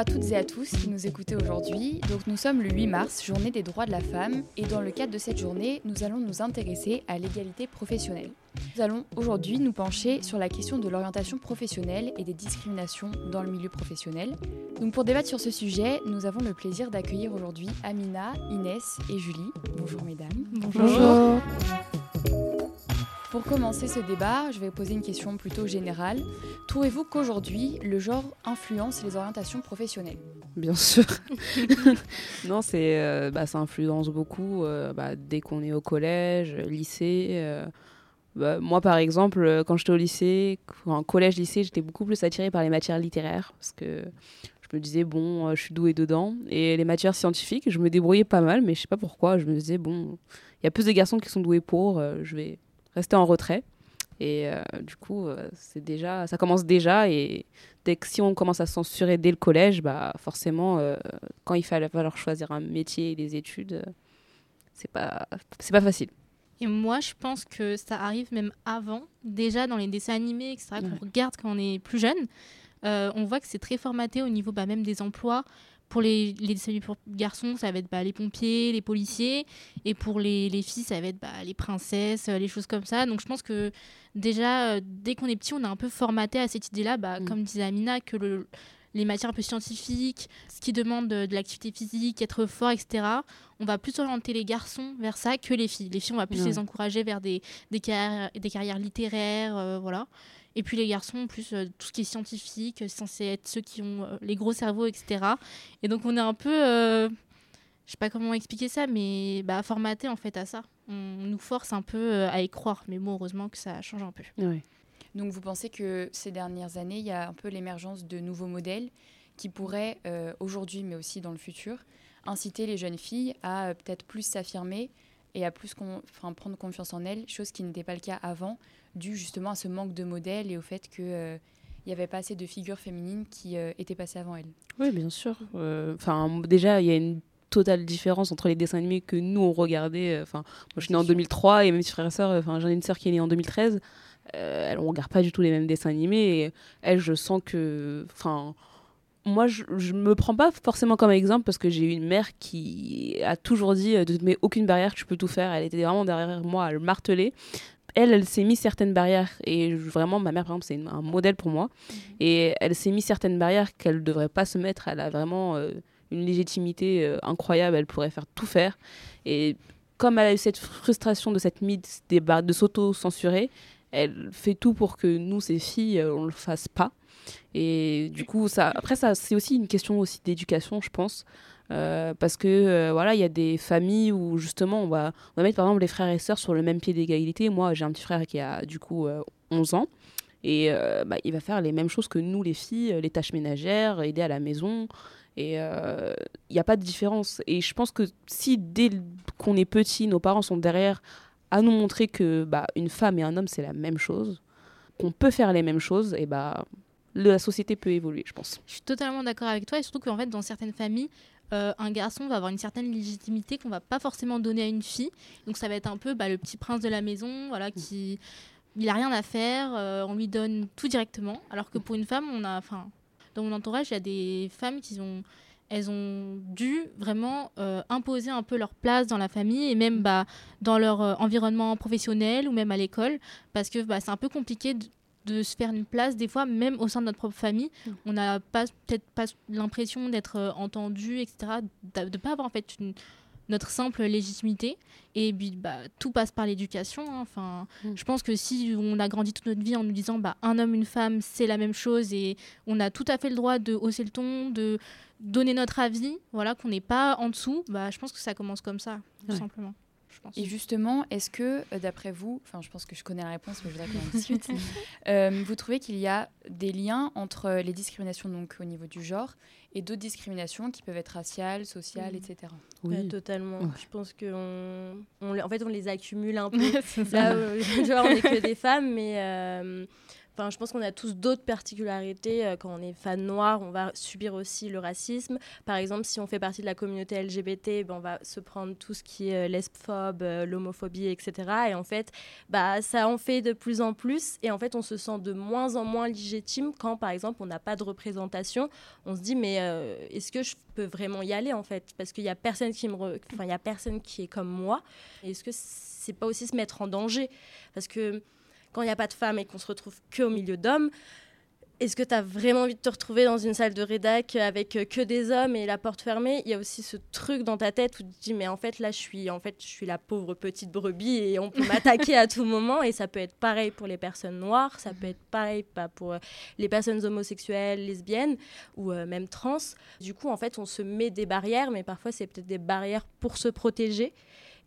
à toutes et à tous qui nous écoutez aujourd'hui. Donc nous sommes le 8 mars, journée des droits de la femme, et dans le cadre de cette journée, nous allons nous intéresser à l'égalité professionnelle. Nous allons aujourd'hui nous pencher sur la question de l'orientation professionnelle et des discriminations dans le milieu professionnel. Donc pour débattre sur ce sujet, nous avons le plaisir d'accueillir aujourd'hui Amina, Inès et Julie. Bonjour mesdames. Bonjour. Pour commencer ce débat, je vais poser une question plutôt générale. Trouvez-vous qu'aujourd'hui, le genre influence les orientations professionnelles? Bien sûr. non, c'est, euh, bah, ça influence beaucoup euh, bah, dès qu'on est au collège, lycée. Euh, bah, moi, par exemple, quand j'étais au lycée, en collège-lycée, j'étais beaucoup plus attirée par les matières littéraires parce que je me disais, bon, je suis douée dedans. Et les matières scientifiques, je me débrouillais pas mal, mais je sais pas pourquoi. Je me disais, bon, il y a plus de garçons qui sont doués pour, je vais rester en retrait. Et euh, du coup, euh, c'est déjà, ça commence déjà. Et dès que si on commence à censurer dès le collège, bah forcément, euh, quand il fallait falloir choisir un métier et des études, c'est pas, c'est pas facile. Et moi, je pense que ça arrive même avant, déjà dans les dessins animés, etc., qu'on regarde quand on est plus jeune. on voit que c'est très formaté au niveau bah, même des emplois pour les, les pour garçons, ça va être bah, les pompiers, les policiers. Et pour les, les filles, ça va être bah, les princesses, euh, les choses comme ça. Donc je pense que déjà, euh, dès qu'on est petit, on est un peu formaté à cette idée-là, bah, mm. comme disait Amina, que le, les matières un peu scientifiques, ce qui demande de, l'activité physique, être fort, etc. On va plus orienter les garçons vers ça que les filles. Les filles, on va plus les encourager vers des, des, carrières, des carrières littéraires, euh, voilà. Et puis les garçons, plus euh, tout ce qui est scientifique, c'est censé être ceux qui ont euh, les gros cerveaux, etc. Et donc on est un peu, euh, je sais pas comment expliquer ça, mais bah, formaté en fait à ça. On nous force un peu à y croire, mais bon, heureusement que ça change un peu. Donc vous pensez que ces dernières années, il y a un peu l'émergence de nouveaux modèles qui pourraient, aujourd'hui mais aussi dans le futur, inciter les jeunes filles à peut-être plus s'affirmer et à plus prendre confiance en elles, chose qui n'était pas le cas avant, dû justement à ce manque de modèles et au fait qu'il euh, n'y avait pas assez de figures féminines qui euh, étaient passées avant elles. Oui, bien sûr. Euh, enfin, déjà, il y a une totale différence entre les dessins animés que nous on regardait. Enfin, moi je suis née en 2003 et mes frères et sœurs, enfin j'en ai une sœur qui est née en 2013. Euh, on regarde pas du tout les mêmes dessins animés et elle, je sens que, enfin, moi, je, je me prends pas forcément comme exemple parce que j'ai eu une mère qui a toujours dit de ne mettre aucune barrière, tu peux tout faire. Elle était vraiment derrière moi à le marteler elle, elle s'est mis certaines barrières. Et vraiment, ma mère, par exemple, c'est un modèle pour moi. Mhm. Et elle s'est mis certaines barrières qu'elle ne devrait pas se mettre. Elle a vraiment euh, une légitimité euh, incroyable. Elle pourrait faire tout faire. Et comme elle a eu cette frustration de cette mise de s'auto-censurer, elle fait tout pour que nous, ces filles, euh, on ne le fasse pas. Et du coup, ça, après, ça, c'est aussi une question aussi d'éducation, je pense. Euh, parce que euh, voilà, il y a des familles où justement on va, on va mettre par exemple les frères et sœurs sur le même pied d'égalité. Moi, j'ai un petit frère qui a du coup 11 euh, ans et bah, il va faire les mêmes choses que nous les filles, les tâches ménagères, aider à la maison. Et il n'y a pas de différence. Et je pense que si dès qu'on est petit, nos parents sont derrière à nous montrer que bah, une femme et un homme c'est la même chose, qu'on peut faire les mêmes choses, et bah la société peut évoluer, je pense. Je suis totalement d'accord avec toi, et surtout qu'en fait, dans certaines familles, euh, un garçon va avoir une certaine légitimité qu'on va pas forcément donner à une fille. Donc ça va être un peu bah, le petit prince de la maison, voilà, mm. qui il a rien à faire, euh, on lui donne tout directement. Alors que pour une femme, on a, enfin, dans mon entourage, il y a des femmes qui ont, elles ont dû vraiment euh, imposer un peu leur place dans la famille et même bah, dans leur environnement professionnel ou même à l'école, parce que bah, c'est un peu compliqué de, se faire une place des fois même au sein de notre propre famille mm. on n'a pas peut-être pas l'impression d'être euh, entendu etc de ne pas avoir en fait notre simple légitimité et puis bah, tout passe par l'éducation hein. enfin mm. je pense que si on a grandi toute notre vie en nous disant bah un homme une femme c'est la même chose et on a tout à fait le droit de hausser le ton de donner notre avis voilà qu'on n'est pas en dessous bah je pense que ça commence comme ça tout simplement et justement, est-ce que, euh, d'après vous, enfin, je pense que je connais la réponse, mais je voudrais qu'on discute. euh, vous trouvez qu'il y a des liens entre les discriminations donc au niveau du genre et d'autres discriminations qui peuvent être raciales, sociales, etc. Oui, totalement. Je pense qu'on, on, en fait, on les accumule un peu. Là, genre, on n'est que des femmes, mais. Euh, Enfin, je pense qu'on a tous d'autres particularités. Euh, quand on est fan noir, on va subir aussi le racisme. Par exemple, si on fait partie de la communauté LGBT, ben, on va se prendre tout ce qui est lesbophobe, l'homophobie, etc. Et en fait, bah, ça en fait de plus en plus. Et en fait, on se sent de moins en moins légitime quand, par exemple, on n'a pas de représentation. On se dit, mais est-ce que je peux vraiment y aller, en fait? Parce qu'il n'y a personne qui me... Enfin, il y a personne qui est comme moi. Est-ce que c'est pas aussi se mettre en danger? Parce que quand il n'y a pas de femmes et qu'on se retrouve que au milieu d'hommes, est-ce que tu as vraiment envie de te retrouver dans une salle de rédac avec euh, que des hommes et la porte fermée? Il y a aussi ce truc dans ta tête où tu te dis mais en fait là je suis en fait je suis la pauvre petite brebis et on peut m'attaquer à tout moment. Et ça peut être pareil pour les personnes noires, ça peut être pareil pas pour euh, les personnes homosexuelles, lesbiennes ou euh, même trans. Du coup en fait on se met des barrières mais parfois c'est peut-être des barrières pour se protéger.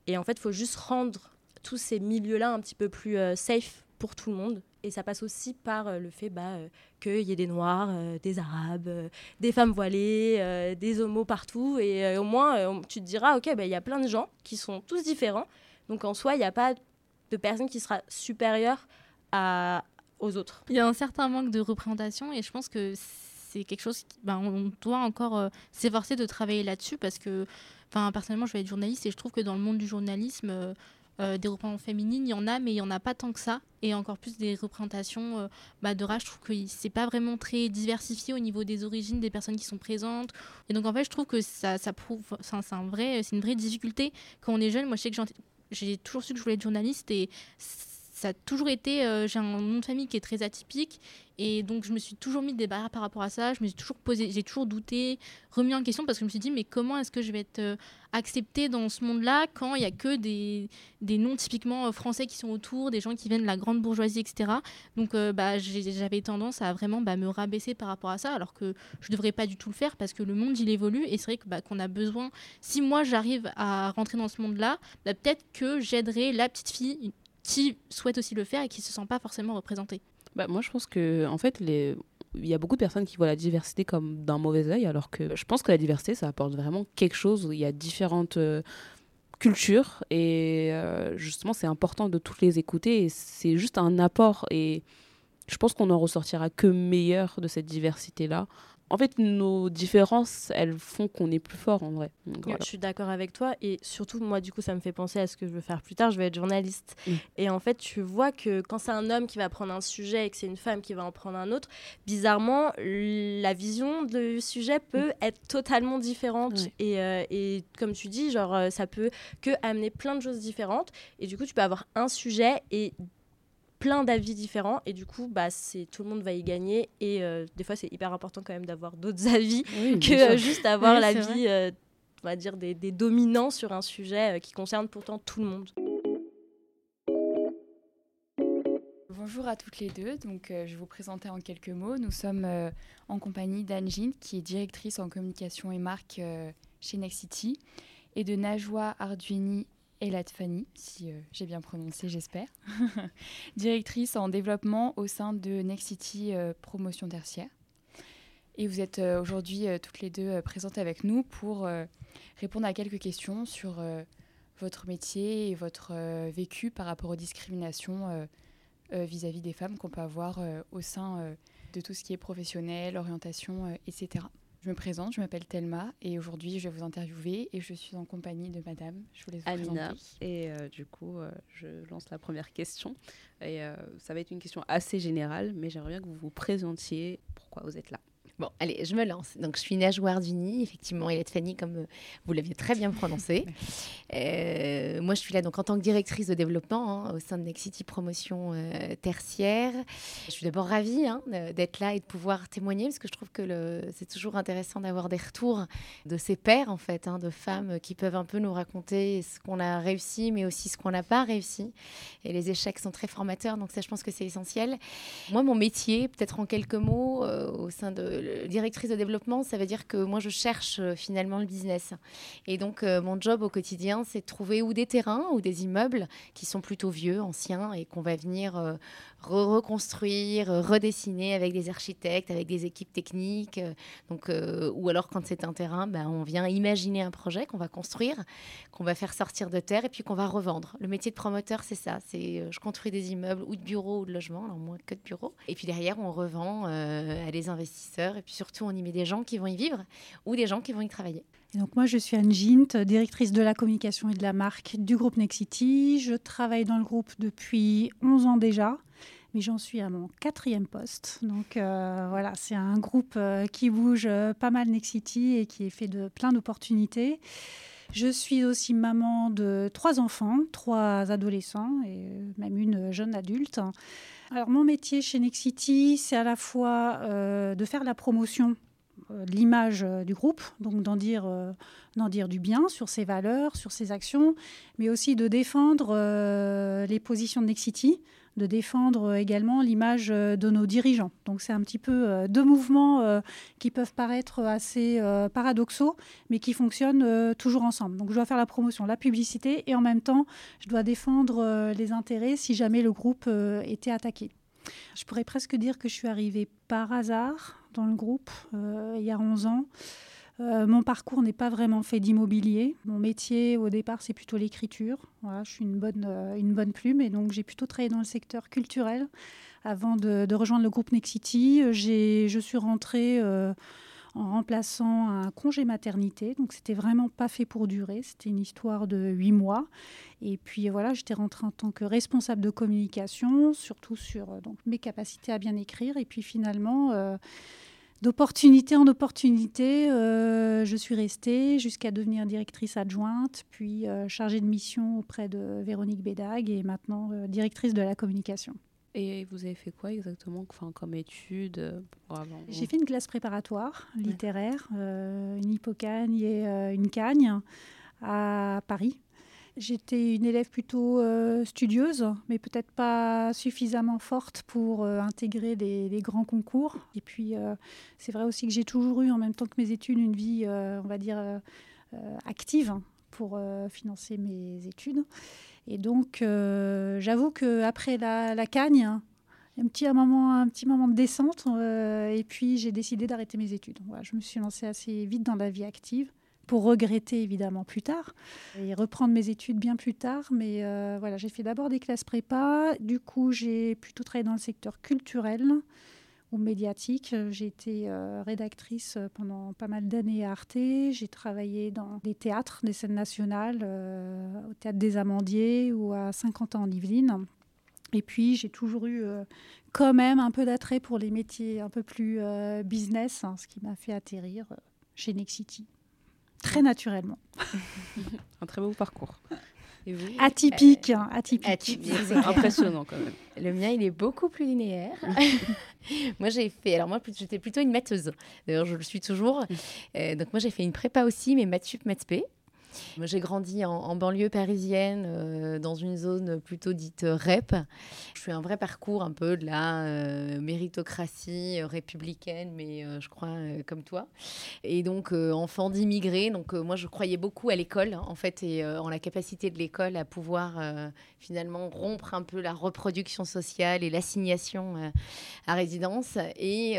Et en fait il faut juste rendre tous ces milieux-là un petit peu plus safe pour tout le monde. Et ça passe aussi par euh, le fait bah, euh, qu'il y ait des Noirs, euh, des Arabes, des femmes voilées, des homos partout. Et au moins, tu te diras, OK, bah, il y a plein de gens qui sont tous différents. Donc en soi, il n'y a pas de personne qui sera supérieure à, aux autres. Il y a un certain manque de représentation et je pense que c'est quelque chose qui, bah, on doit encore s'efforcer de travailler là-dessus parce que, personnellement, je vais être journaliste et je trouve que dans le monde du journalisme, des représentations féminines, il y en a, mais il y en a pas tant que ça. Et encore plus des représentations euh, bah, de race, je trouve que c'est pas vraiment très diversifié au niveau des origines des personnes qui sont présentes. Et donc en fait, je trouve que ça, ça prouve, c'est un vrai, une vraie difficulté quand on est jeune. Moi, je sais que j'ai toujours su que je voulais être journaliste et ça a toujours été, euh, j'ai un nom de famille qui est très atypique et donc, je me suis toujours mis des barrières par rapport à ça. Je me suis toujours posé, j'ai toujours douté, remis en question parce que je me suis dit, mais comment est-ce que je vais être euh, acceptée dans ce monde-là quand il n'y a que des, des noms typiquement euh, français qui sont autour, des gens qui viennent de la grande bourgeoisie, etc. Donc, bah, j'avais tendance à vraiment bah, me rabaisser par rapport à ça, alors que je ne devrais pas du tout le faire parce que le monde, il évolue et c'est vrai que, bah, qu'on a besoin. Si moi, j'arrive à rentrer dans ce monde-là, bah, peut-être que j'aiderai la petite fille qui souhaite aussi le faire et qui se sent pas forcément représentée. Bah, moi, je pense que, en fait, il y a beaucoup de personnes qui voient la diversité comme d'un mauvais œil, alors que je pense que la diversité, ça apporte vraiment quelque chose. Il y a différentes euh, cultures et euh, justement, c'est important de toutes les écouter. C'est juste un apport et je pense qu'on en ressortira que meilleur de cette diversité-là en fait, nos différences, elles font qu'on est plus fort en vrai. Je suis d'accord avec toi. Et surtout, moi, du coup, ça me fait penser à ce que je veux faire plus tard. Je vais être journaliste. Mm. Et en fait, tu vois que quand c'est un homme qui va prendre un sujet et que c'est une femme qui va en prendre un autre, bizarrement, la vision du sujet peut mm. être totalement différente. Et, euh, et, comme tu dis, genre, euh, ça peut que amener plein de choses différentes. Et du coup, tu peux avoir un sujet et plein d'avis différents et du coup bah c'est tout le monde va y gagner et euh, des fois c'est hyper important quand même d'avoir d'autres avis que euh, juste avoir l'avis euh, on va dire des, des, dominants sur un sujet qui concerne pourtant tout le monde. Bonjour à toutes les deux. Donc, je vais vous présenter en quelques mots. Nous sommes en compagnie d'Anne qui est directrice en communication et marque chez Nexity, et de Najwa Arduini Elat Fanny, si euh, j'ai bien prononcé, j'espère, directrice en développement au sein de Next City euh, Promotion Tertiaire. Et vous êtes euh, aujourd'hui toutes les deux présentes avec nous pour répondre à quelques questions sur votre métier et votre vécu par rapport aux discriminations vis-à-vis des femmes qu'on peut avoir au sein de tout ce qui est professionnel, orientation, etc. Je me présente, je m'appelle Thelma et aujourd'hui je vais vous interviewer et je suis en compagnie de madame. Je vous laisse vous Amina. Et euh, du coup, euh, je lance la première question. Et euh, ça va être une question assez générale, mais j'aimerais bien que vous vous présentiez pourquoi vous êtes là. Bon, allez, je me lance. Donc, je suis Najwa Ardini, effectivement, et Fanny, comme euh, vous l'aviez très bien prononcé. Euh, moi, je suis là donc en tant que directrice de développement hein, au sein de Next City Promotion euh, Tertiaire. Je suis d'abord ravie hein, d'être là et de pouvoir témoigner, parce que je trouve que c'est toujours intéressant d'avoir des retours de ses pairs, en fait, hein, de femmes qui peuvent un peu nous raconter ce qu'on a réussi, mais aussi ce qu'on n'a pas réussi. Et les échecs sont très formateurs, donc ça, je pense que c'est essentiel. Moi, mon métier, peut-être en quelques mots, au sein de directrice de développement, ça veut dire que moi, je cherche euh, finalement le business. Et donc, euh, mon job au quotidien, c'est de trouver ou des terrains ou des immeubles qui sont plutôt vieux, anciens, et qu'on va venir euh, re- reconstruire, euh, redessiner avec des architectes, avec des équipes techniques. euh, donc, euh, ou alors, quand c'est un terrain, ben, on vient imaginer un projet qu'on va construire, qu'on va faire sortir de terre et puis qu'on va revendre. Le métier de promoteur, c'est ça. C'est je construis des immeubles ou de bureaux ou de logements, alors moins que de bureaux. Et puis derrière, on revend à des investisseurs et puis surtout, on y met des gens qui vont y vivre ou des gens qui vont y travailler. Donc moi, je suis Anne Gint, directrice de la communication et de la marque du groupe Nexity. Je travaille dans le groupe depuis 11 ans déjà, mais j'en suis à mon quatrième poste. Donc euh, voilà, c'est un groupe euh, qui bouge euh, pas mal Nexity et qui est fait de plein d'opportunités. Je suis aussi maman de trois enfants, trois adolescents et même une jeune adulte. Alors mon métier chez Nexity, c'est à la fois de faire la promotion euh, l'image du groupe, donc d'en dire, d'en dire du bien sur ses valeurs, sur ses actions, mais aussi de défendre les positions de Nexity, de défendre euh, également l'image euh, de nos dirigeants. Donc c'est un petit peu euh, deux mouvements qui peuvent paraître assez paradoxaux, mais qui fonctionnent toujours ensemble. Donc je dois faire la promotion, la publicité, et en même temps, je dois défendre les intérêts si jamais le groupe était attaqué. Je pourrais presque dire que je suis arrivée par hasard dans le groupe il y a 11 ans. Euh, mon parcours n'est pas vraiment fait d'immobilier. Mon métier, au départ, c'est plutôt l'écriture. Je suis une bonne, euh, une bonne plume et donc j'ai plutôt travaillé dans le secteur culturel avant de, rejoindre le groupe Nexity. Je suis rentrée euh, en remplaçant un congé maternité. Donc, c'était vraiment pas fait pour durer. C'était une histoire de huit mois. Et puis, voilà, j'étais rentrée en tant que responsable de communication, surtout sur donc, mes capacités à bien écrire. Et puis, finalement, d'opportunité en opportunité, euh, je suis restée jusqu'à devenir directrice adjointe, puis euh, chargée de mission auprès de Véronique Bédag et maintenant euh, directrice de la communication. Et vous avez fait quoi exactement enfin, comme étude J'ai fait une classe préparatoire littéraire, une hippocagne et une cagne à Paris. J'étais une élève plutôt euh, studieuse, mais peut-être pas suffisamment forte pour euh, intégrer les, grands concours. Et puis, euh, c'est vrai aussi que j'ai toujours eu, en même temps que mes études, une vie, on va dire, active pour financer mes études. Et donc, j'avoue qu'après la, la cagne, un petit, un, moment, un petit moment de descente, et puis j'ai décidé d'arrêter mes études. Voilà, je me suis lancée assez vite dans la vie active, pour regretter évidemment plus tard, et reprendre mes études bien plus tard. Mais euh, voilà, j'ai fait d'abord des classes prépa, du coup j'ai plutôt travaillé dans le secteur culturel ou médiatique. J'ai été euh, rédactrice pendant pas mal d'années à Arte. J'ai travaillé dans des théâtres, des scènes nationales, euh, au théâtre des Amandiers ou à 50 ans en Yvelines. Et puis, j'ai toujours eu euh, quand même un peu d'attrait pour les métiers un peu plus euh, business, hein, ce qui m'a fait atterrir euh, chez Nexity. Très naturellement. Un très beau parcours. Et vous? Atypique, hein, atypique. Atypique, c'est clair. Impressionnant quand même. Le mien, il est beaucoup plus linéaire. moi, j'ai fait. Alors, moi, j'étais plutôt une matheuse. D'ailleurs, je le suis toujours. Euh, donc, moi, j'ai fait une prépa aussi, mais maths sup, maths. J'ai grandi en, banlieue parisienne, euh, dans une zone plutôt dite REP. Je fais un vrai parcours un peu de la euh, méritocratie euh, républicaine, mais je crois comme toi. Et donc, enfant d'immigrés. Donc, moi, je croyais beaucoup à l'école, en fait, et en la capacité de l'école à pouvoir finalement rompre un peu la reproduction sociale et l'assignation à résidence. Et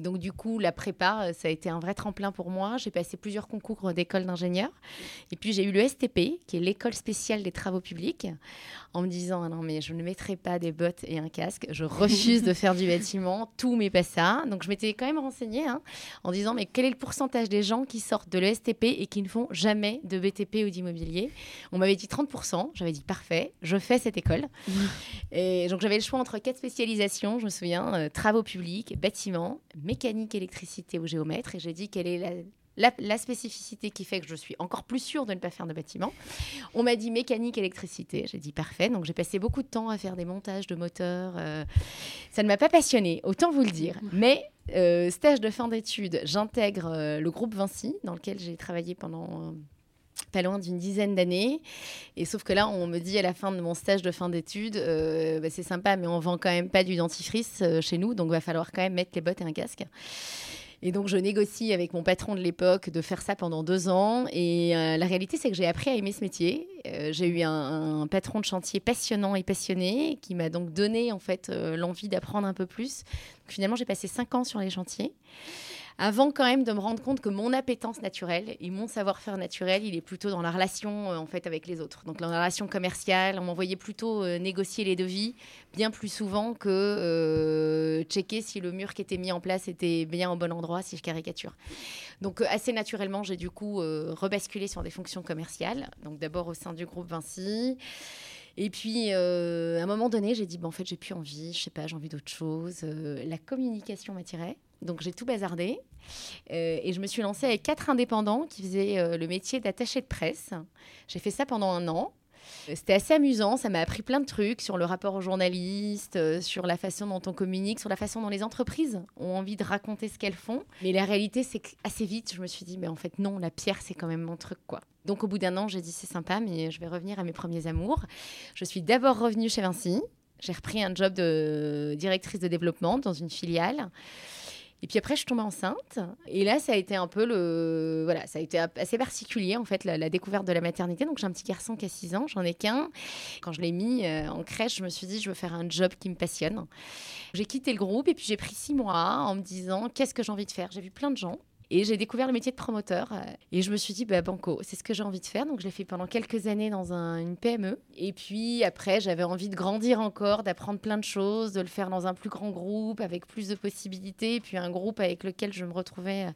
donc, du coup, la prépa, ça a été un vrai tremplin pour moi. J'ai passé plusieurs concours d'école d'ingénieur. Et puis, j'ai eu le STP, qui est l'école spéciale des travaux publics, en me disant, ah non, mais je ne mettrai pas des bottes et un casque. Je refuse de faire du bâtiment. Tout, mais pas ça. Donc, je m'étais quand même renseignée hein, en disant, mais quel est le pourcentage des gens qui sortent de l'ESTP et qui ne font jamais de BTP ou d'immobilier? On m'avait dit 30%. J'avais dit, parfait, je fais cette école. Et donc, j'avais le choix entre quatre spécialisations, je me souviens, euh, travaux publics, bâtiments, mécanique, électricité ou géomètre. Et j'ai dit, quelle est la, la, la spécificité qui fait que je suis encore plus sûre de ne pas faire de bâtiment. On m'a dit mécanique, électricité. J'ai dit parfait. Donc j'ai passé beaucoup de temps à faire des montages de moteurs. euh, ça ne m'a pas passionnée, autant vous le dire. Mais euh, stage de fin d'études, j'intègre euh, le groupe Vinci, dans lequel j'ai travaillé pendant pas loin d'une dizaine d'années. Et sauf que là, on me dit à la fin de mon stage de fin d'études, euh, bah, c'est sympa, mais on vend quand même pas du dentifrice euh, chez nous, donc va falloir quand même mettre les bottes et un casque. Et donc, je négocie avec mon patron de l'époque de faire ça pendant deux ans. Et euh, la réalité, c'est que j'ai appris à aimer ce métier. Euh, j'ai eu un, patron de chantier passionnant et passionné qui m'a donc donné en fait euh, l'envie d'apprendre un peu plus. finalement, j'ai passé cinq ans sur les chantiers avant quand même de me rendre compte que mon appétence naturelle et mon savoir-faire naturel, il est plutôt dans la relation euh, en fait avec les autres. Donc la relation commerciale, on m'envoyait plutôt euh, négocier les devis bien plus souvent que euh, checker si le mur qui était mis en place était bien au bon endroit, si je caricature. Donc assez naturellement, j'ai du coup rebasculé sur des fonctions commerciales. Donc d'abord au sein du groupe Vinci. Et puis, à un moment donné, j'ai dit, bon, en fait, j'ai plus envie, je sais pas, j'ai envie d'autre chose. la communication m'attirait. Donc j'ai tout bazardé. Euh, et je me suis lancée avec quatre indépendants qui faisaient euh, le métier d'attaché de presse. J'ai fait ça pendant un an. Euh, c'était assez amusant, ça m'a appris plein de trucs sur le rapport aux journalistes, sur la façon dont on communique, sur la façon dont les entreprises ont envie de raconter ce qu'elles font. Mais la réalité, c'est qu'assez vite, je me suis dit, mais en fait, non, la pierre, c'est quand même mon truc, quoi. Donc au bout d'un an, j'ai dit, c'est sympa, mais je vais revenir à mes premiers amours. Je suis d'abord revenue chez Vinci. J'ai repris un job de directrice de développement dans une filiale. Et puis après, je suis enceinte. Et là, ça a été un peu le. Voilà, ça a été assez particulier, en fait, la, découverte de la maternité. Donc, j'ai un petit garçon qui a 6 ans, j'en ai qu'un. Quand je l'ai mis euh, en crèche, je me suis dit, je veux faire un job qui me passionne. J'ai quitté le groupe et puis j'ai pris 6 mois en me disant, qu'est-ce que j'ai envie de faire? J'ai vu plein de gens et j'ai découvert le métier de promoteur. Euh, et je me suis dit, bah, Banco, c'est ce que j'ai envie de faire. Donc, je l'ai fait pendant quelques années dans une PME. Et puis, après, j'avais envie de grandir encore, d'apprendre plein de choses, de le faire dans un plus grand groupe, avec plus de possibilités. Et puis, un groupe avec lequel je me retrouvais euh,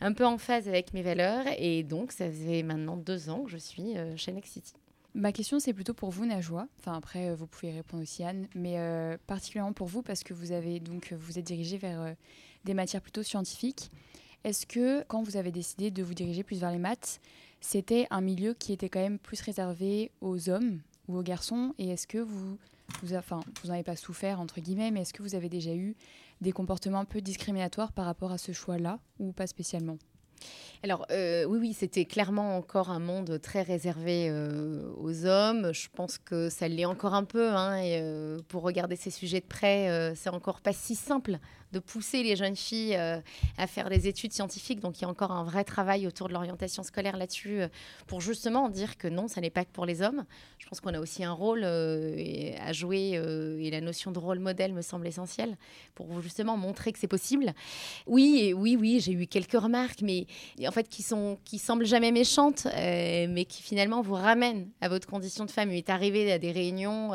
un peu en phase avec mes valeurs. Et donc, ça faisait maintenant deux ans que je suis euh, chez Nexity. Ma question, c'est plutôt pour vous, Najwa. Enfin, après, vous pouvez répondre aussi, Anne. Mais particulièrement pour vous, parce que vous, avez, donc, vous êtes dirigé vers des matières plutôt scientifiques. Est-ce que quand vous avez décidé de vous diriger plus vers les maths, c'était un milieu qui était quand même plus réservé aux hommes ou aux garçons Et est-ce que vous, vous, enfin, vous n'en avez pas souffert, entre guillemets, mais est-ce que vous avez déjà eu des comportements un peu discriminatoires par rapport à ce choix-là ou pas spécialement? Alors euh, oui, oui, c'était clairement encore un monde très réservé euh, aux hommes. Je pense que ça l'est encore un peu. Hein, et, euh, pour regarder ces sujets de près, c'est encore pas si simple de pousser les jeunes filles euh, à faire des études scientifiques. Donc il y a encore un vrai travail autour de l'orientation scolaire là-dessus euh, pour justement dire que non, ça n'est pas que pour les hommes. Je pense qu'on a aussi un rôle euh, à jouer et la notion de rôle modèle me semble essentielle pour justement montrer que c'est possible. Oui, oui, oui, j'ai eu quelques remarques, mais en fait qui sont qui semblent jamais méchantes, mais qui finalement vous ramènent à votre condition de femme. Il est arrivé à des réunions,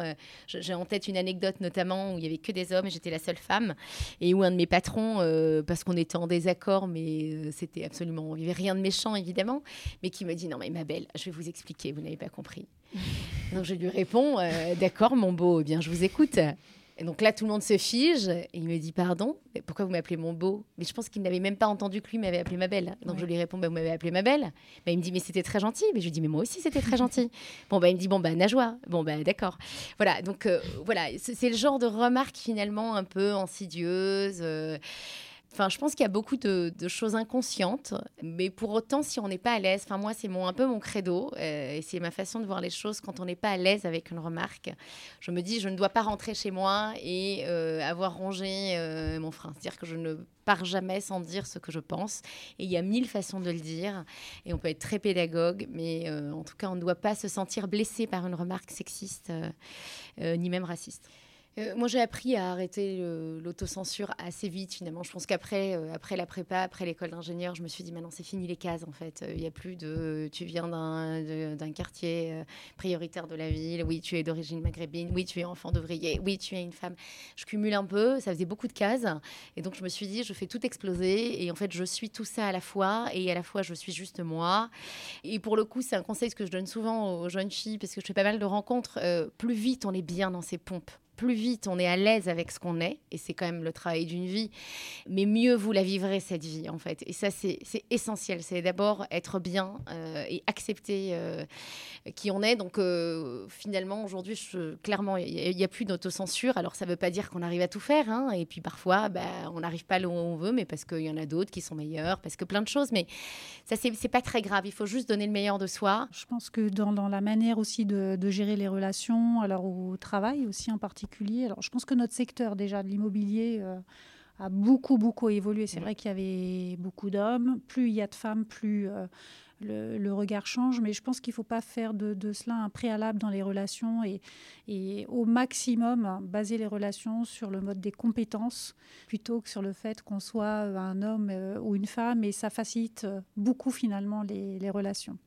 j'ai en tête une anecdote notamment où il y avait que des hommes et j'étais la seule femme et où un de mes patrons, euh, parce qu'on était en désaccord, mais euh, c'était absolument, il n'y avait rien de méchant évidemment, mais qui me dit non mais ma belle, je vais vous expliquer, vous n'avez pas compris. donc je lui réponds euh, d'accord mon beau, eh bien je vous écoute. Et donc là, tout le monde se fige et il me dit Pardon, pourquoi vous m'appelez mon beau? Mais je pense qu'il n'avait même pas entendu que lui m'avait appelé ma belle. Donc je lui réponds bah, Vous m'avez appelé ma belle bah, Il me dit Mais c'était très gentil. Mais je lui dis Mais moi aussi, c'était très gentil. bon, bah, il me dit Bon, bah, Najwa. Bon, bah, d'accord. Voilà, donc euh, voilà, c'est le genre de remarque finalement un peu insidieuse. Euh, Enfin, je pense qu'il y a beaucoup de, choses inconscientes, mais pour autant, si on n'est pas à l'aise, enfin moi, c'est mon, un peu mon credo, euh, et c'est ma façon de voir les choses quand on n'est pas à l'aise avec une remarque. Je me dis, je ne dois pas rentrer chez moi et euh, avoir rongé euh, mon frein. C'est-à-dire que je ne pars jamais sans dire ce que je pense. Et il y a mille façons de le dire, et on peut être très pédagogue, mais en tout cas, on ne doit pas se sentir blessé par une remarque sexiste, ni même raciste. Euh, moi, j'ai appris à arrêter l'autocensure assez vite, finalement. Je pense qu'après euh, après la prépa, après l'école d'ingénieur, je me suis dit, maintenant, c'est fini les cases, en fait. Il n'y a plus de tu viens d'un quartier euh, prioritaire de la ville, oui, tu es d'origine maghrébine, oui, tu es enfant d'ouvrier, oui, tu es une femme. Je cumule un peu, ça faisait beaucoup de cases. Et donc, je me suis dit, je fais tout exploser. Et en fait, je suis tout ça à la fois. Et à la fois, je suis juste moi. Et pour le coup, c'est un conseil que je donne souvent aux jeunes filles, parce que je fais pas mal de rencontres. plus vite on est bien dans ses pompes plus vite on est à l'aise avec ce qu'on est, et c'est quand même le travail d'une vie, mais mieux vous la vivrez cette vie en fait. Et ça c'est essentiel, c'est d'abord être bien euh, et accepter euh, qui on est. Donc euh, finalement aujourd'hui, clairement, il n'y a, plus d'autocensure. Alors ça ne veut pas dire qu'on arrive à tout faire, hein, et puis parfois bah, on n'arrive pas là où on veut, mais parce qu'il y en a d'autres qui sont meilleurs, parce que plein de choses, mais ça c'est pas très grave, il faut juste donner le meilleur de soi. Je pense que dans, la manière aussi de, de gérer les relations, alors au travail aussi en particulier, alors, je pense que notre secteur déjà de l'immobilier euh, a beaucoup, beaucoup évolué. C'est vrai qu'il y avait beaucoup d'hommes. Plus il y a de femmes, plus le, regard change. Mais je pense qu'il ne faut pas faire de, cela un préalable dans les relations et, et, au maximum baser les relations sur le mode des compétences plutôt que sur le fait qu'on soit un homme ou une femme. Et ça facilite beaucoup finalement les relations.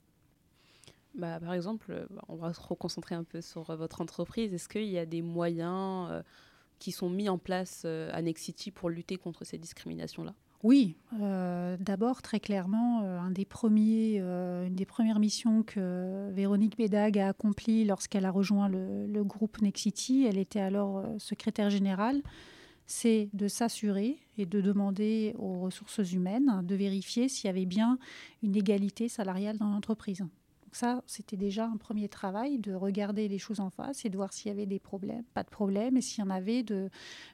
Bah, par exemple, euh, on va se reconcentrer un peu sur euh, votre entreprise. Est-ce qu'il y a des moyens euh, qui sont mis en place à Nexity pour lutter contre ces discriminations-là? Oui, d'abord très clairement, une des premières missions que Véronique Bédag a accompli lorsqu'elle a rejoint le, le, groupe Nexity, elle était alors secrétaire générale, c'est de s'assurer et de demander aux ressources humaines de vérifier s'il y avait bien une égalité salariale dans l'entreprise. Donc ça, c'était déjà un premier travail de regarder les choses en face et de voir s'il y avait des problèmes, pas de problème, et s'il y en avait, de,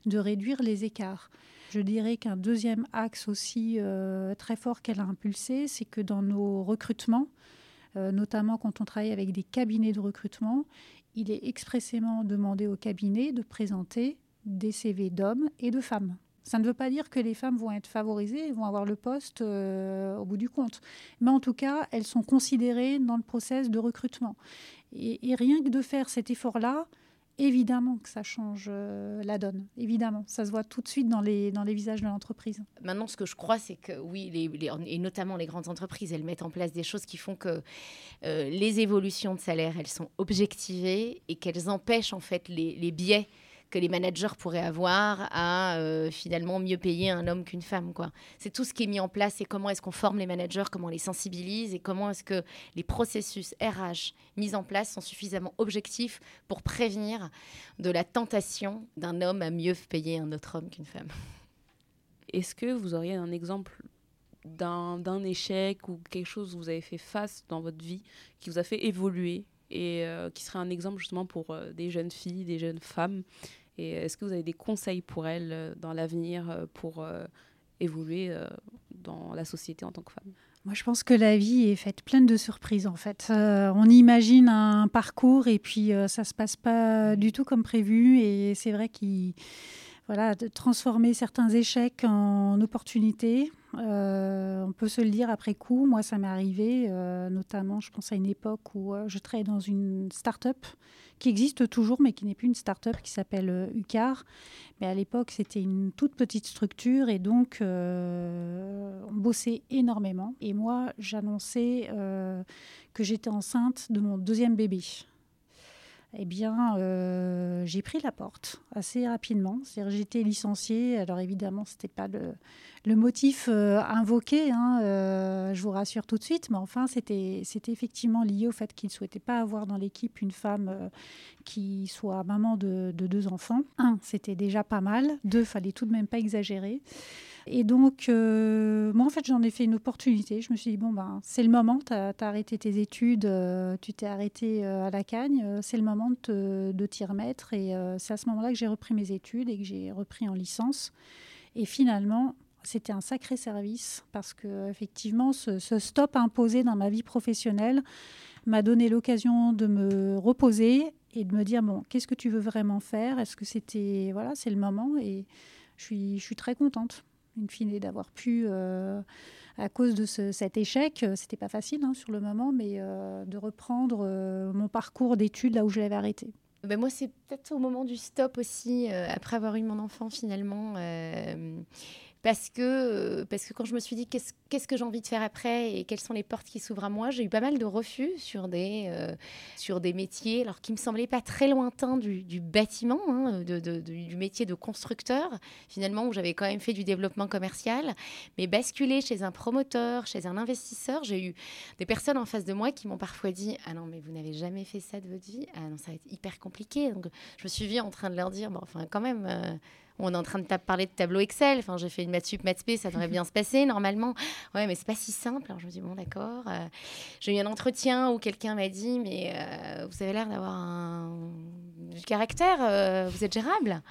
de réduire les écarts. Je dirais qu'un deuxième axe aussi euh, très fort qu'elle a impulsé, c'est que dans nos recrutements, euh, notamment quand on travaille avec des cabinets de recrutement, il est expressément demandé aux cabinets de présenter des CV d'hommes et de femmes. Ça ne veut pas dire que les femmes vont être favorisées, vont avoir le poste euh, au bout du compte. Mais en tout cas, elles sont considérées dans le process de recrutement. Et, rien que de faire cet effort-là, évidemment que ça change euh, la donne. Évidemment, ça se voit tout de suite dans les, visages de l'entreprise. Maintenant, ce que je crois, c'est que oui, et notamment les grandes entreprises, elles mettent en place des choses qui font que euh, les évolutions de salaire, elles sont objectivées et qu'elles empêchent en fait les biais que les managers pourraient avoir à euh, finalement mieux payer un homme qu'une femme. Quoi. C'est tout ce qui est mis en place et comment est-ce qu'on forme les managers, comment on les sensibilise et comment est-ce que les processus RH mis en place sont suffisamment objectifs pour prévenir de la tentation d'un homme à mieux payer un autre homme qu'une femme. Est-ce que vous auriez un exemple d'un échec ou quelque chose où vous avez fait face dans votre vie qui vous a fait évoluer et euh, qui serait un exemple justement pour euh, des jeunes filles, des jeunes femmes et est-ce que vous avez des conseils pour elles euh, dans l'avenir euh, pour euh, évoluer dans la société en tant que femme? Moi, je pense que la vie est faite pleine de surprises, en fait. on imagine un parcours et puis ça se passe pas du tout comme prévu. Et c'est vrai qu'il voilà, de transformer certains échecs en opportunités. on peut se le dire après coup. Moi, ça m'est arrivé, notamment, je pense à une époque où je travaillais dans une start-up qui existe toujours, mais qui n'est plus une start-up, qui s'appelle euh, UCAR. Mais à l'époque, c'était une toute petite structure et donc euh, on bossait énormément. Et moi, j'annonçais euh, que j'étais enceinte de mon deuxième bébé eh bien, euh, j'ai pris la porte assez rapidement. C'est-à-dire, j'étais licenciée. Alors, évidemment, ce n'était pas le, le motif euh, invoqué, hein, euh, je vous rassure tout de suite. Mais enfin, c'était effectivement lié au fait qu'il ne souhaitait pas avoir dans l'équipe une femme qui soit maman de, de, deux enfants. Un, c'était déjà pas mal. Deux, fallait tout de même pas exagérer. Et donc, euh, moi, en fait, j'en ai fait une opportunité. Je me suis dit, bon, ben, c'est le moment, tu as, arrêté tes études, euh, tu t'es arrêté euh, à la cagne, c'est le moment de, t'y remettre. Et c'est à ce moment-là que j'ai repris mes études et que j'ai repris en licence. Et finalement, c'était un sacré service parce que effectivement, ce, ce, stop imposé dans ma vie professionnelle m'a donné l'occasion de me reposer et de me dire bon, qu'est-ce que tu veux vraiment faire? Est-ce que c'était voilà, c'est le moment? Et je suis, je suis très contente in fine, d'avoir pu, euh, à cause de cet échec, euh, c'était pas facile hein, sur le moment, mais euh, de reprendre mon parcours d'études là où je l'avais arrêté. Ben moi, c'est peut-être au moment du stop aussi, après avoir eu mon enfant finalement parce que, euh, parce que quand je me suis dit qu'est-ce, qu'est-ce que j'ai envie de faire après et quelles sont les portes qui s'ouvrent à moi, j'ai eu pas mal de refus sur des, euh, sur des métiers alors qui me semblaient pas très lointains du, du bâtiment, hein, de, du métier de constructeur, finalement, où j'avais quand même fait du développement commercial. Mais basculer chez un promoteur, chez un investisseur, j'ai eu des personnes en face de moi qui m'ont parfois dit Ah non, mais vous n'avez jamais fait ça de votre vie Ah non, ça va être hyper compliqué. Donc je me suis vue en train de leur dire Bon, enfin, quand même. Euh, on est en train de parler de tableau Excel. Enfin, j'ai fait une maths sup, maths spé, ça devrait bien se passer normalement. Ouais, mais c'est pas si simple. Alors je me dis bon, d'accord. Euh, j'ai eu un entretien où quelqu'un m'a dit mais euh, vous avez l'air d'avoir un du caractère. Euh, vous êtes gérable.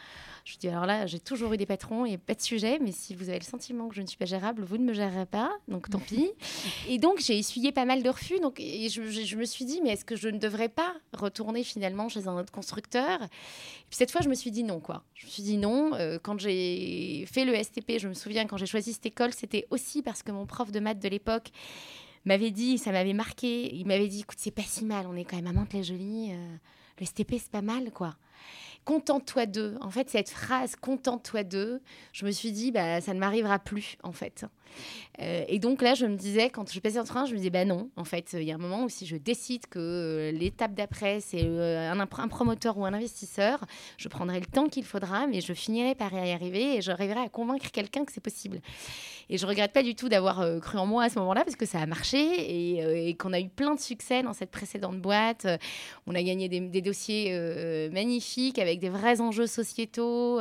Je dis alors là, j'ai toujours eu des patrons et pas de sujet, mais si vous avez le sentiment que je ne suis pas gérable, vous ne me gérerez pas, donc tant pis. Et donc j'ai essuyé pas mal de refus, donc et je, je, me suis dit, mais est-ce que je ne devrais pas retourner finalement chez un autre constructeur? Et puis cette fois, je me suis dit non, quoi. Je me suis dit non. Euh, quand j'ai fait le STP, je me souviens quand j'ai choisi cette école, c'était aussi parce que mon prof de maths de l'époque m'avait dit, ça m'avait marqué, il m'avait dit, écoute, c'est pas si mal, on est quand même à Mantes-les-Jolies, euh, le STP, c'est pas mal, quoi contente-toi d'eux. En fait, cette phrase contente-toi d'eux, je me suis dit, bah, ça ne m'arrivera plus, en fait. Euh, et donc là, je me disais, quand je passais en train, je me disais, bah non, en fait, il y a un moment où si je décide que euh, l'étape d'après, c'est euh, un, un, promoteur ou un investisseur, je prendrai le temps qu'il faudra, mais je finirai par y arriver et j'arriverai à convaincre quelqu'un que c'est possible. Et je regrette pas du tout d'avoir cru en moi à ce moment-là, parce que ça a marché et, et qu'on a eu plein de succès dans cette précédente boîte. On a gagné des, dossiers magnifiques avec des vrais enjeux sociétaux.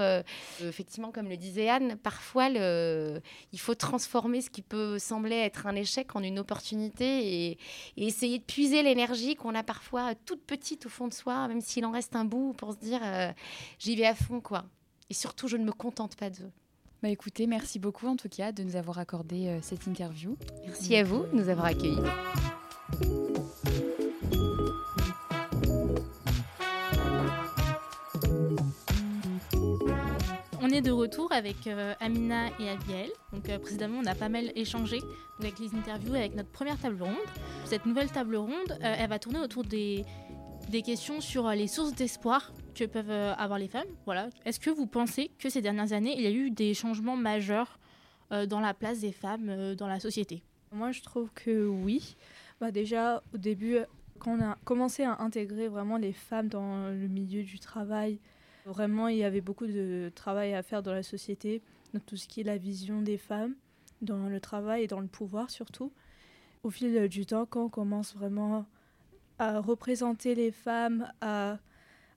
effectivement, comme le disait Anne, parfois, il faut transformer ce qui peut sembler être un échec en une opportunité et, essayer de puiser l'énergie qu'on a parfois toute petite au fond de soi, même s'il en reste un bout, pour se dire euh, j'y vais à fond, quoi. Et surtout, je ne me contente pas d'eux. Bah écoutez, merci beaucoup en tout cas de nous avoir accordé euh, cette interview. Merci à vous de nous avoir accueillis. est de retour avec euh, Amina et Abiel. Donc euh, précédemment, on a pas mal échangé avec les interviews, avec notre première table ronde. Cette nouvelle table ronde, euh, elle va tourner autour des, des questions sur les sources d'espoir que peuvent avoir les femmes. Voilà. Est-ce que vous pensez que ces dernières années, il y a eu des changements majeurs dans la place des femmes dans la société? Moi, je trouve que oui. Bah, déjà, au début, quand on a commencé à intégrer vraiment les femmes dans le milieu du travail, Vraiment, il y avait beaucoup de travail à faire dans la société, dans tout ce qui est la vision des femmes, dans le travail et dans le pouvoir surtout. Au fil du temps, quand on commence vraiment à représenter les femmes, à,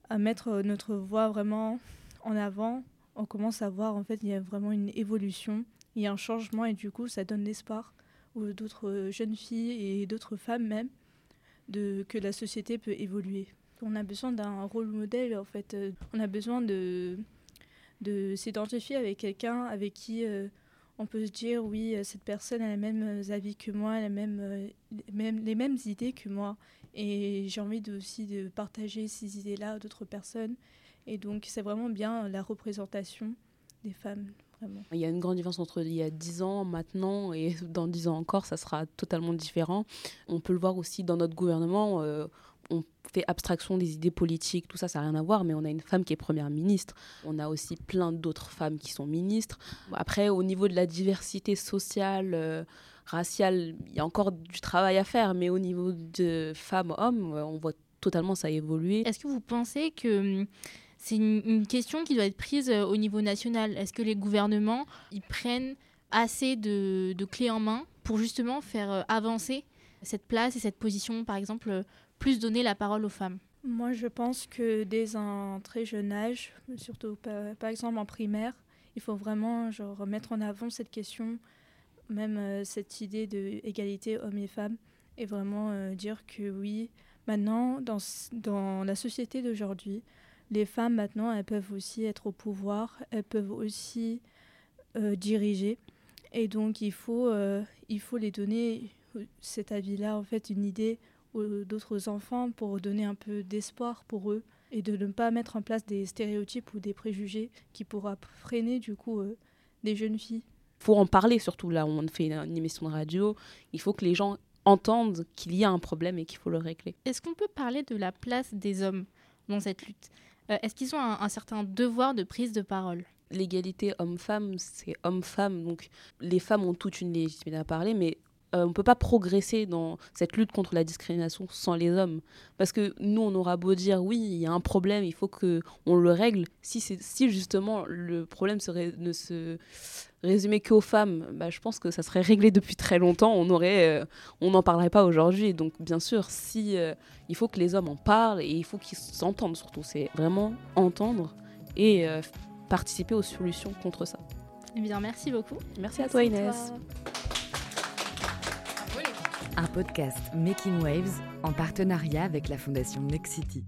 à mettre notre voix vraiment en avant, on commence à voir en fait il y a vraiment une évolution, il y a un changement et du coup ça donne l'espoir aux d'autres jeunes filles et d'autres femmes même de que la société peut évoluer. On a besoin d'un rôle modèle, en fait. Euh, on a besoin de, de s'identifier avec quelqu'un avec qui euh, on peut se dire oui, euh, cette personne a les mêmes avis que moi, elle a même, même, les mêmes idées que moi. Et j'ai envie de, aussi de partager ces idées-là à d'autres personnes. Et donc, c'est vraiment bien la représentation des femmes. Vraiment. Il y a une grande différence entre il y a 10 ans, maintenant, et dans 10 ans encore, ça sera totalement différent. On peut le voir aussi dans notre gouvernement on fait abstraction des idées politiques, tout ça, ça n'a rien à voir, mais on a une femme qui est première ministre. On a aussi plein d'autres femmes qui sont ministres. Après, au niveau de la diversité sociale, euh, raciale, il y a encore du travail à faire, mais au niveau de femmes-hommes, on voit totalement ça évoluer. Est-ce que vous pensez que hum, c'est une, question qui doit être prise euh, au niveau national? Est-ce que les gouvernements ils prennent assez de, de clés en main pour justement faire euh, avancer cette place et cette position, par exemple, plus donner la parole aux femmes? Moi, je pense que dès un très jeune âge, surtout par, exemple en primaire, il faut vraiment genre, mettre en avant cette question, même euh, cette idée d'égalité hommes et femmes, et vraiment euh, dire que oui, maintenant, dans, dans la société d'aujourd'hui, les femmes, maintenant, elles peuvent aussi être au pouvoir, elles peuvent aussi euh, diriger. Et donc, il faut, il faut les donner cet avis-là, en fait, une idée d'autres enfants pour donner un peu d'espoir pour eux et de ne pas mettre en place des stéréotypes ou des préjugés qui pourraient freiner du coup des jeunes filles. Il faut en parler surtout là où on fait une, émission de radio. Il faut que les gens entendent qu'il y a un problème et qu'il faut le régler. Est-ce qu'on peut parler de la place des hommes dans cette lutte? Euh, Est-ce qu'ils ont un, certain devoir de prise de parole? L'égalité homme-femme, c'est homme-femme. Donc les femmes ont toute une légitimité à parler, mais euh, on ne peut pas progresser dans cette lutte contre la discrimination sans les hommes. Parce que nous, on aura beau dire oui, il y a un problème, il faut qu'on le règle. Si, si justement le problème serait, ne se résumé qu'aux femmes, bah, je pense que ça serait réglé depuis très longtemps. On aurait, euh, on n'en parlerait pas aujourd'hui. Donc bien sûr, si euh, il faut que les hommes en parlent et il faut qu'ils s'entendent surtout. C'est vraiment entendre et euh, participer aux solutions contre ça. Eh bien, merci beaucoup. Merci, à toi, Inès. Un podcast Making Waves en partenariat avec la fondation Next Nexity.